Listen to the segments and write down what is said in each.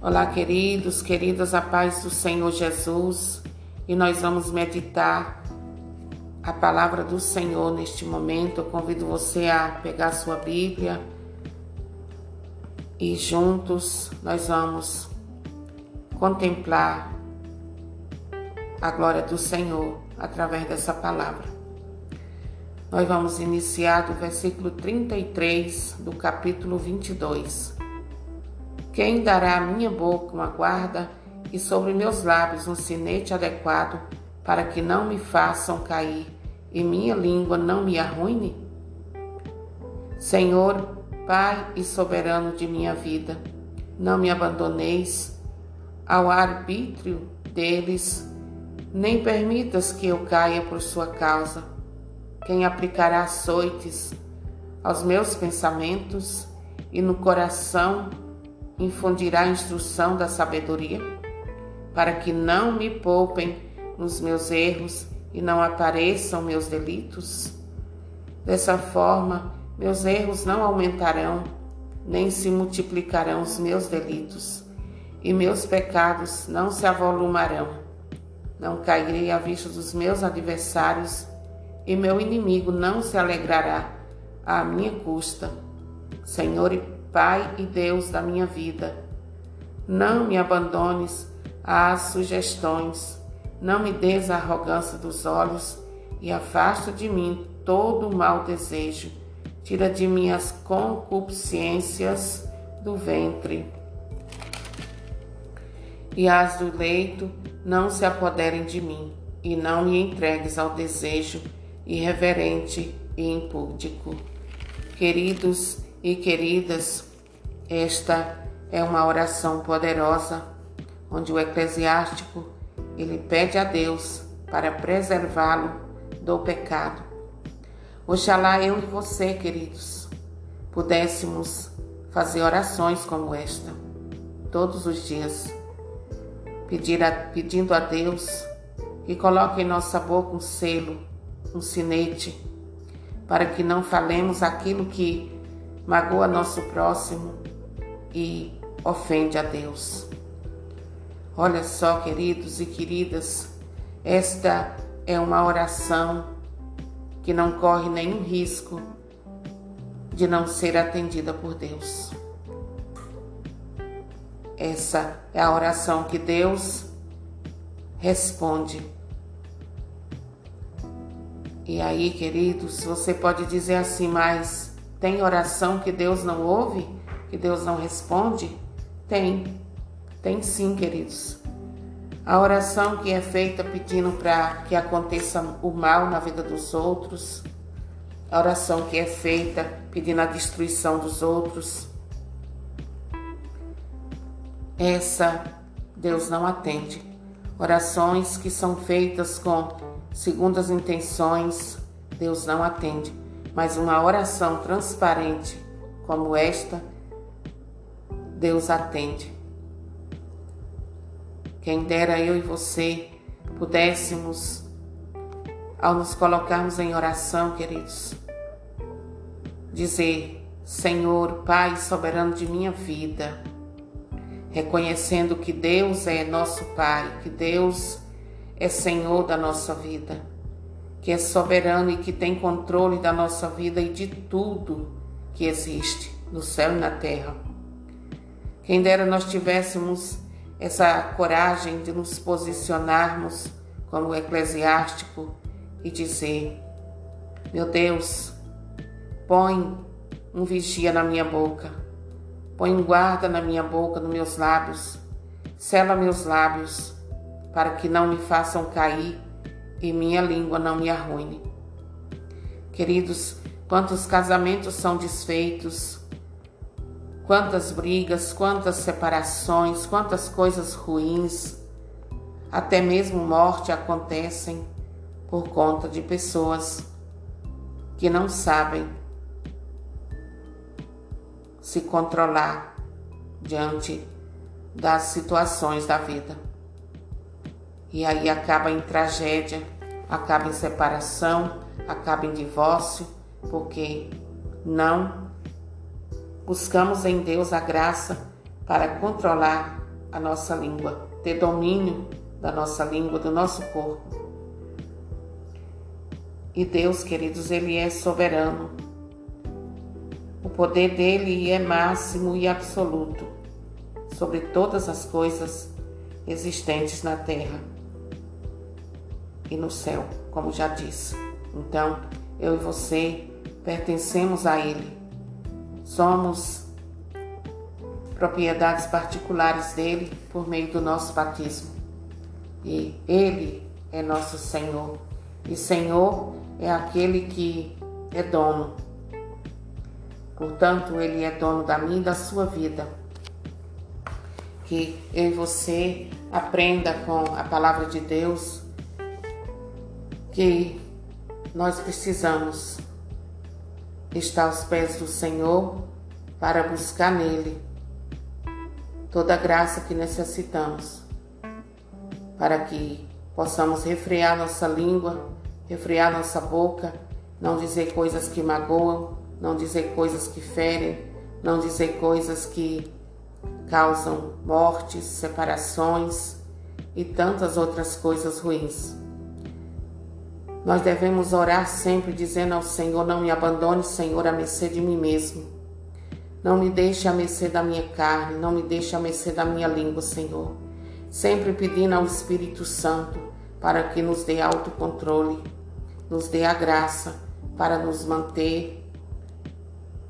Olá, queridos, queridas, a paz do Senhor Jesus. E nós vamos meditar a palavra do Senhor neste momento. Eu convido você a pegar sua Bíblia e juntos nós vamos contemplar a glória do Senhor através dessa palavra. Nós vamos iniciar do versículo 33 do capítulo 22. Quem dará à minha boca uma guarda e sobre meus lábios um sinete adequado para que não me façam cair e minha língua não me arruine? Senhor, Pai e soberano de minha vida, não me abandoneis ao arbítrio deles, nem permitas que eu caia por sua causa. Quem aplicará açoites aos meus pensamentos e no coração infundirá a instrução da sabedoria, para que não me poupem nos meus erros e não apareçam meus delitos? Dessa forma, meus erros não aumentarão, nem se multiplicarão os meus delitos, e meus pecados não se avolumarão. Não cairei à vista dos meus adversários, e meu inimigo não se alegrará à minha custa. Senhor e Pai e Deus da minha vida. Não me abandones às sugestões, não me des a arrogância dos olhos e afasta de mim todo o mau desejo. Tira de mim as concupiscências do ventre. E as do leito não se apoderem de mim, e não me entregues ao desejo irreverente e impúdico. Queridos, e queridas, esta é uma oração poderosa onde o eclesiástico ele pede a Deus para preservá-lo do pecado. Oxalá eu e você, queridos, pudéssemos fazer orações como esta todos os dias, pedir a, pedindo a Deus que coloque em nossa boca um selo, um sinete, para que não falemos aquilo que magoa nosso próximo e ofende a Deus. Olha só, queridos e queridas, esta é uma oração que não corre nenhum risco de não ser atendida por Deus. Essa é a oração que Deus responde. E aí, queridos, você pode dizer assim, mas tem oração que Deus não ouve? Que Deus não responde? Tem. Tem sim, queridos. A oração que é feita pedindo para que aconteça o mal na vida dos outros. A oração que é feita pedindo a destruição dos outros. Essa Deus não atende. Orações que são feitas com segundas intenções, Deus não atende mas uma oração transparente como esta, Deus atende. Quem dera eu e você pudéssemos, ao nos colocarmos em oração, queridos, dizer: Senhor, Pai soberano de minha vida, reconhecendo que Deus é nosso Pai, que Deus é Senhor da nossa vida que é soberano e que tem controle da nossa vida e de tudo que existe no céu e na terra. Quem dera nós tivéssemos essa coragem de nos posicionarmos como eclesiástico e dizer: Meu Deus, põe um vigia na minha boca, põe um guarda na minha boca, nos meus lábios, sela meus lábios, para que não me façam cair e minha língua não me arruine. Queridos, quantos casamentos são desfeitos, quantas brigas, quantas separações, quantas coisas ruins, até mesmo morte acontecem por conta de pessoas que não sabem se controlar diante das situações da vida. E aí acaba em tragédia, acaba em separação, acaba em divórcio, porque não buscamos em Deus a graça para controlar a nossa língua, ter domínio da nossa língua, do nosso corpo. E Deus, queridos, Ele é soberano. O poder dele é máximo e absoluto sobre todas as coisas existentes na terra e no céu, como já disse. Então, eu e você pertencemos a Ele. Somos propriedades particulares dele por meio do nosso batismo. E Ele é nosso Senhor. E Senhor é aquele que é dono. Portanto, Ele é dono da minha e da sua vida. Que eu e você aprenda com a palavra de Deus que nós precisamos estar aos pés do Senhor para buscar nele toda a graça que necessitamos para que possamos refrear nossa língua, refrear nossa boca, não dizer coisas que magoam, não dizer coisas que ferem, não dizer coisas que causam mortes, separações e tantas outras coisas ruins. Nós devemos orar sempre dizendo ao Senhor: Não me abandone, Senhor, a mercê de mim mesmo. Não me deixe a mercê da minha carne, não me deixe a mercê da minha língua, Senhor. Sempre pedindo ao Espírito Santo para que nos dê autocontrole, nos dê a graça para nos manter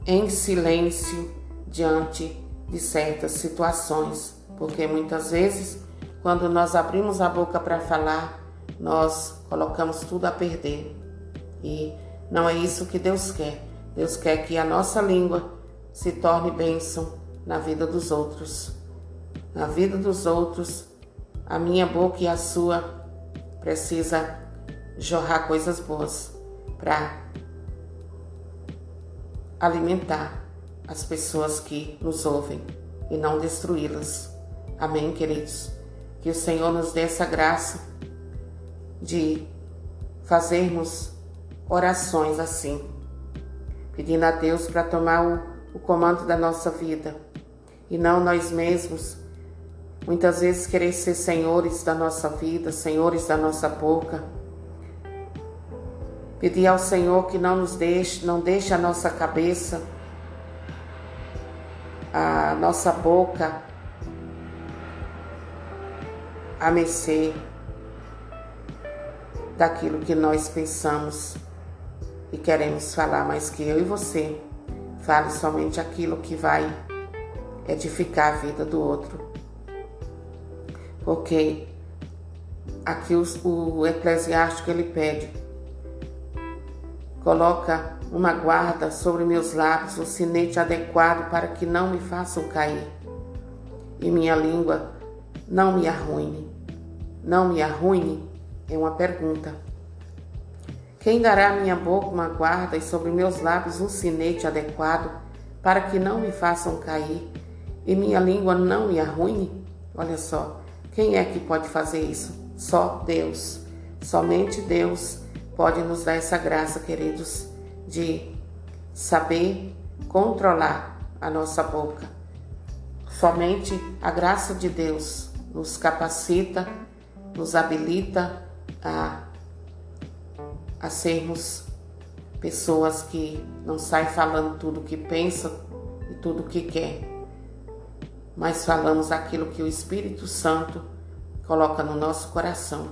em silêncio diante de certas situações, porque muitas vezes, quando nós abrimos a boca para falar, nós colocamos tudo a perder. E não é isso que Deus quer. Deus quer que a nossa língua se torne bênção na vida dos outros. Na vida dos outros, a minha boca e a sua precisa jorrar coisas boas para alimentar as pessoas que nos ouvem e não destruí-las. Amém, queridos? Que o Senhor nos dê essa graça de fazermos orações assim, pedindo a Deus para tomar o, o comando da nossa vida e não nós mesmos. Muitas vezes querer ser senhores da nossa vida, senhores da nossa boca. Pedir ao Senhor que não nos deixe, não deixe a nossa cabeça, a nossa boca a mercê daquilo que nós pensamos e queremos falar, mas que eu e você fale somente aquilo que vai edificar a vida do outro. Porque aqui o, o eclesiástico ele pede, coloca uma guarda sobre meus lábios, um sinete adequado para que não me façam cair e minha língua não me arruine. Não me arruine é uma pergunta. Quem dará à minha boca uma guarda e sobre meus lábios um sinete adequado para que não me façam cair e minha língua não me arruine? Olha só, quem é que pode fazer isso? Só Deus. Somente Deus pode nos dar essa graça, queridos, de saber controlar a nossa boca. Somente a graça de Deus nos capacita, nos habilita a, a sermos pessoas que não saem falando tudo o que pensa e tudo o que quer, mas falamos aquilo que o Espírito Santo coloca no nosso coração.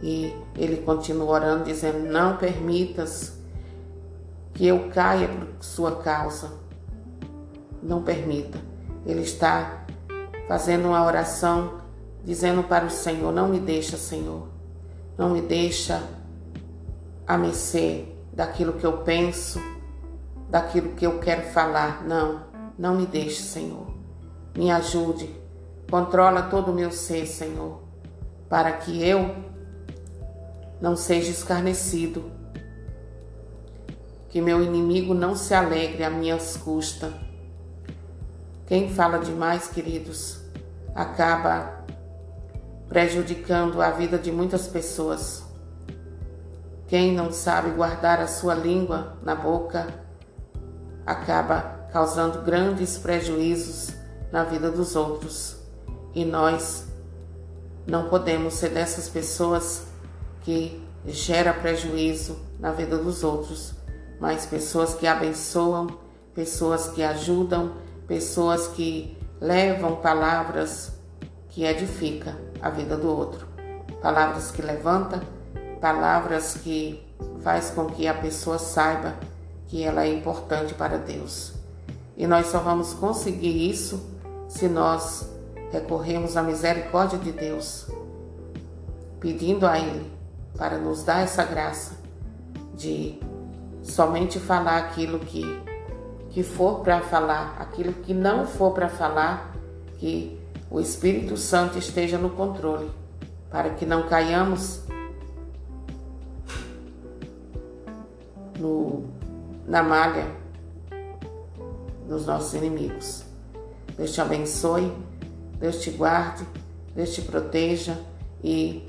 E ele continua orando, dizendo: Não permitas que eu caia por sua causa. Não permita. Ele está fazendo uma oração dizendo para o Senhor: Não me deixa, Senhor, não me deixa a mercê daquilo que eu penso, daquilo que eu quero falar. Não, não me deixe, Senhor. Me ajude, controla todo o meu ser, Senhor, para que eu não seja escarnecido, que meu inimigo não se alegre a minhas custas. Quem fala demais, queridos, acaba prejudicando a vida de muitas pessoas. Quem não sabe guardar a sua língua na boca acaba causando grandes prejuízos na vida dos outros. E nós não podemos ser dessas pessoas que gera prejuízo na vida dos outros, mas pessoas que abençoam, pessoas que ajudam, pessoas que levam palavras que edificam a vida do outro, palavras que levantam, palavras que faz com que a pessoa saiba que ela é importante para Deus. E nós só vamos conseguir isso se nós recorremos à misericórdia de Deus, pedindo a Ele para nos dar essa graça de somente falar aquilo que, que for para falar, aquilo que não for para falar, que o Espírito Santo esteja no controle, para que não caiamos no, na malha dos nossos inimigos. Deus te abençoe, Deus te guarde, Deus te proteja e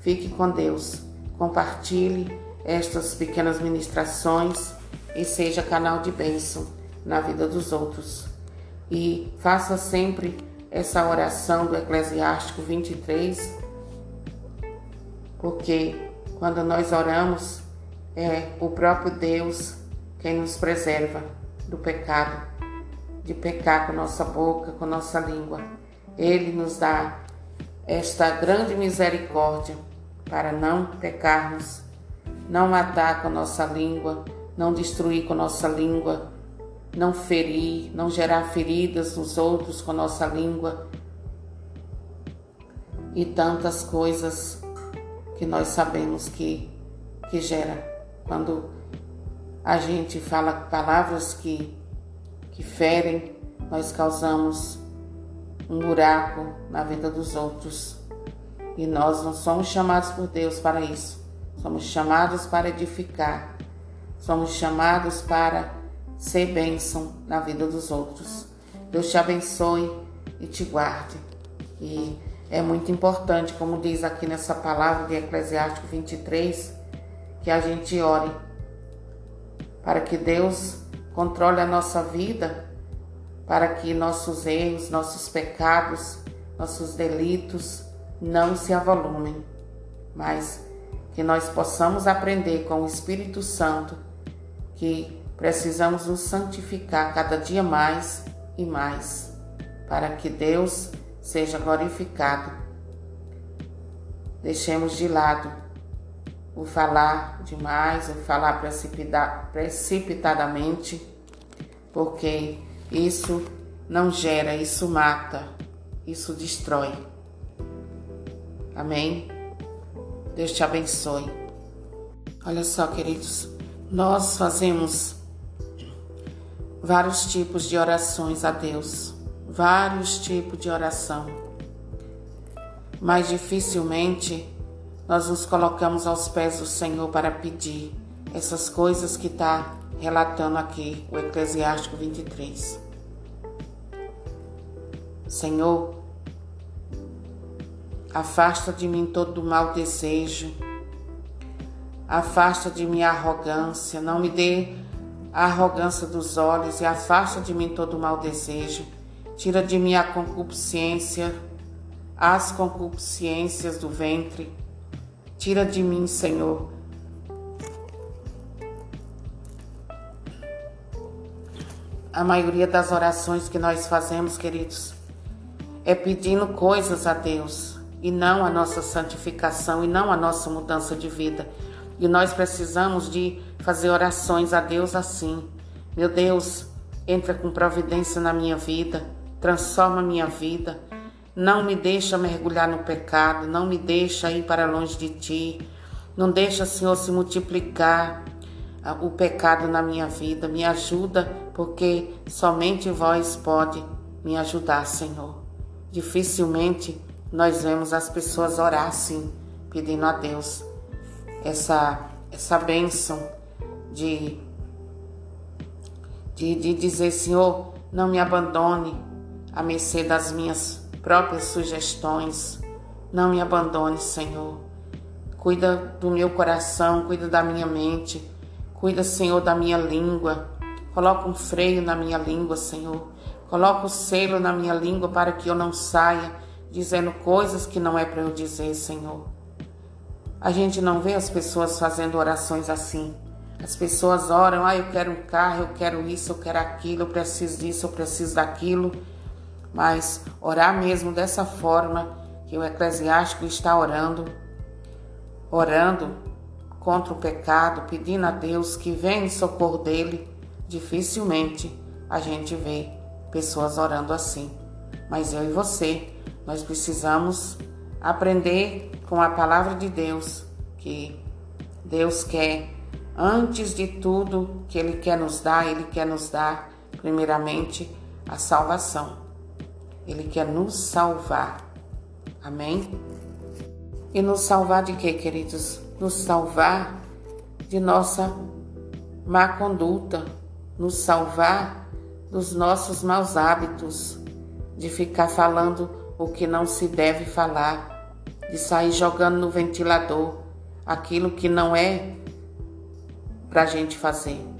fique com Deus. Compartilhe estas pequenas ministrações e seja canal de bênção na vida dos outros. E faça sempre essa oração do Eclesiástico 23, porque quando nós oramos, é o próprio Deus quem nos preserva do pecado, de pecar com nossa boca, com nossa língua. Ele nos dá esta grande misericórdia para não pecarmos, não matar com nossa língua, não destruir com nossa língua, não ferir, não gerar feridas nos outros com nossa língua e tantas coisas que nós sabemos que, que gera quando a gente fala palavras que, que ferem, nós causamos um buraco na vida dos outros. E nós não somos chamados por Deus para isso. Somos chamados para edificar. Somos chamados para ser bênção na vida dos outros. Deus te abençoe e te guarde. E é muito importante, como diz aqui nessa palavra de Eclesiástico 23, que a gente ore para que Deus controle a nossa vida, para que nossos erros, nossos pecados, nossos delitos não se avolumem, mas que nós possamos aprender com o Espírito Santo que precisamos nos santificar cada dia mais e mais, para que Deus seja glorificado. Deixemos de lado o falar demais, o falar precipitadamente, porque isso não gera, isso mata, isso destrói. Amém? Deus te abençoe. Olha só, queridos, nós fazemos vários tipos de orações a Deus, vários tipos de oração, mas dificilmente nós nos colocamos aos pés do Senhor para pedir essas coisas que está relatando aqui o Eclesiástico 23. Senhor, afasta de mim todo mau desejo, afasta de mim a arrogância, não me dê a arrogância dos olhos e afasta de mim todo mau desejo, tira de mim a concupiscência, as concupiscências do ventre Tira de mim, Senhor. A maioria das orações que nós fazemos, queridos, é pedindo coisas a Deus e não a nossa santificação e não a nossa mudança de vida. E nós precisamos de fazer orações a Deus assim. Meu Deus, entra com providência na minha vida, transforma minha vida, não me deixa mergulhar no pecado, não me deixa ir para longe de ti. Não deixa, Senhor, se multiplicar ah, o pecado na minha vida. Me ajuda, porque somente vós pode me ajudar, Senhor. Dificilmente nós vemos as pessoas orar assim, pedindo a Deus essa essa bênção de, de, de dizer, Senhor, não me abandone a mercê das minhas próprias sugestões. Não me abandone, Senhor. Cuida do meu coração, cuida da minha mente, cuida, Senhor, da minha língua, Coloca um freio na minha língua, Senhor. Coloca o selo na minha língua para que eu não saia dizendo coisas que não é para eu dizer, Senhor. A gente não vê as pessoas fazendo orações assim. As pessoas oram, ah, eu quero um carro, eu quero isso, eu quero aquilo, eu preciso disso, eu preciso daquilo. Mas orar mesmo dessa forma que o eclesiástico está orando, orando contra o pecado, pedindo a Deus que venha em socorro dele, dificilmente a gente vê pessoas orando assim. Mas eu e você, nós precisamos aprender com a palavra de Deus que Deus quer, antes de tudo que Ele quer nos dar, Ele quer nos dar, primeiramente, a salvação. Ele quer nos salvar. Amém? E nos salvar de quê, queridos? Nos salvar de nossa má conduta, nos salvar dos nossos maus hábitos, de ficar falando o que não se deve falar, de sair jogando no ventilador aquilo que não é para a gente fazer.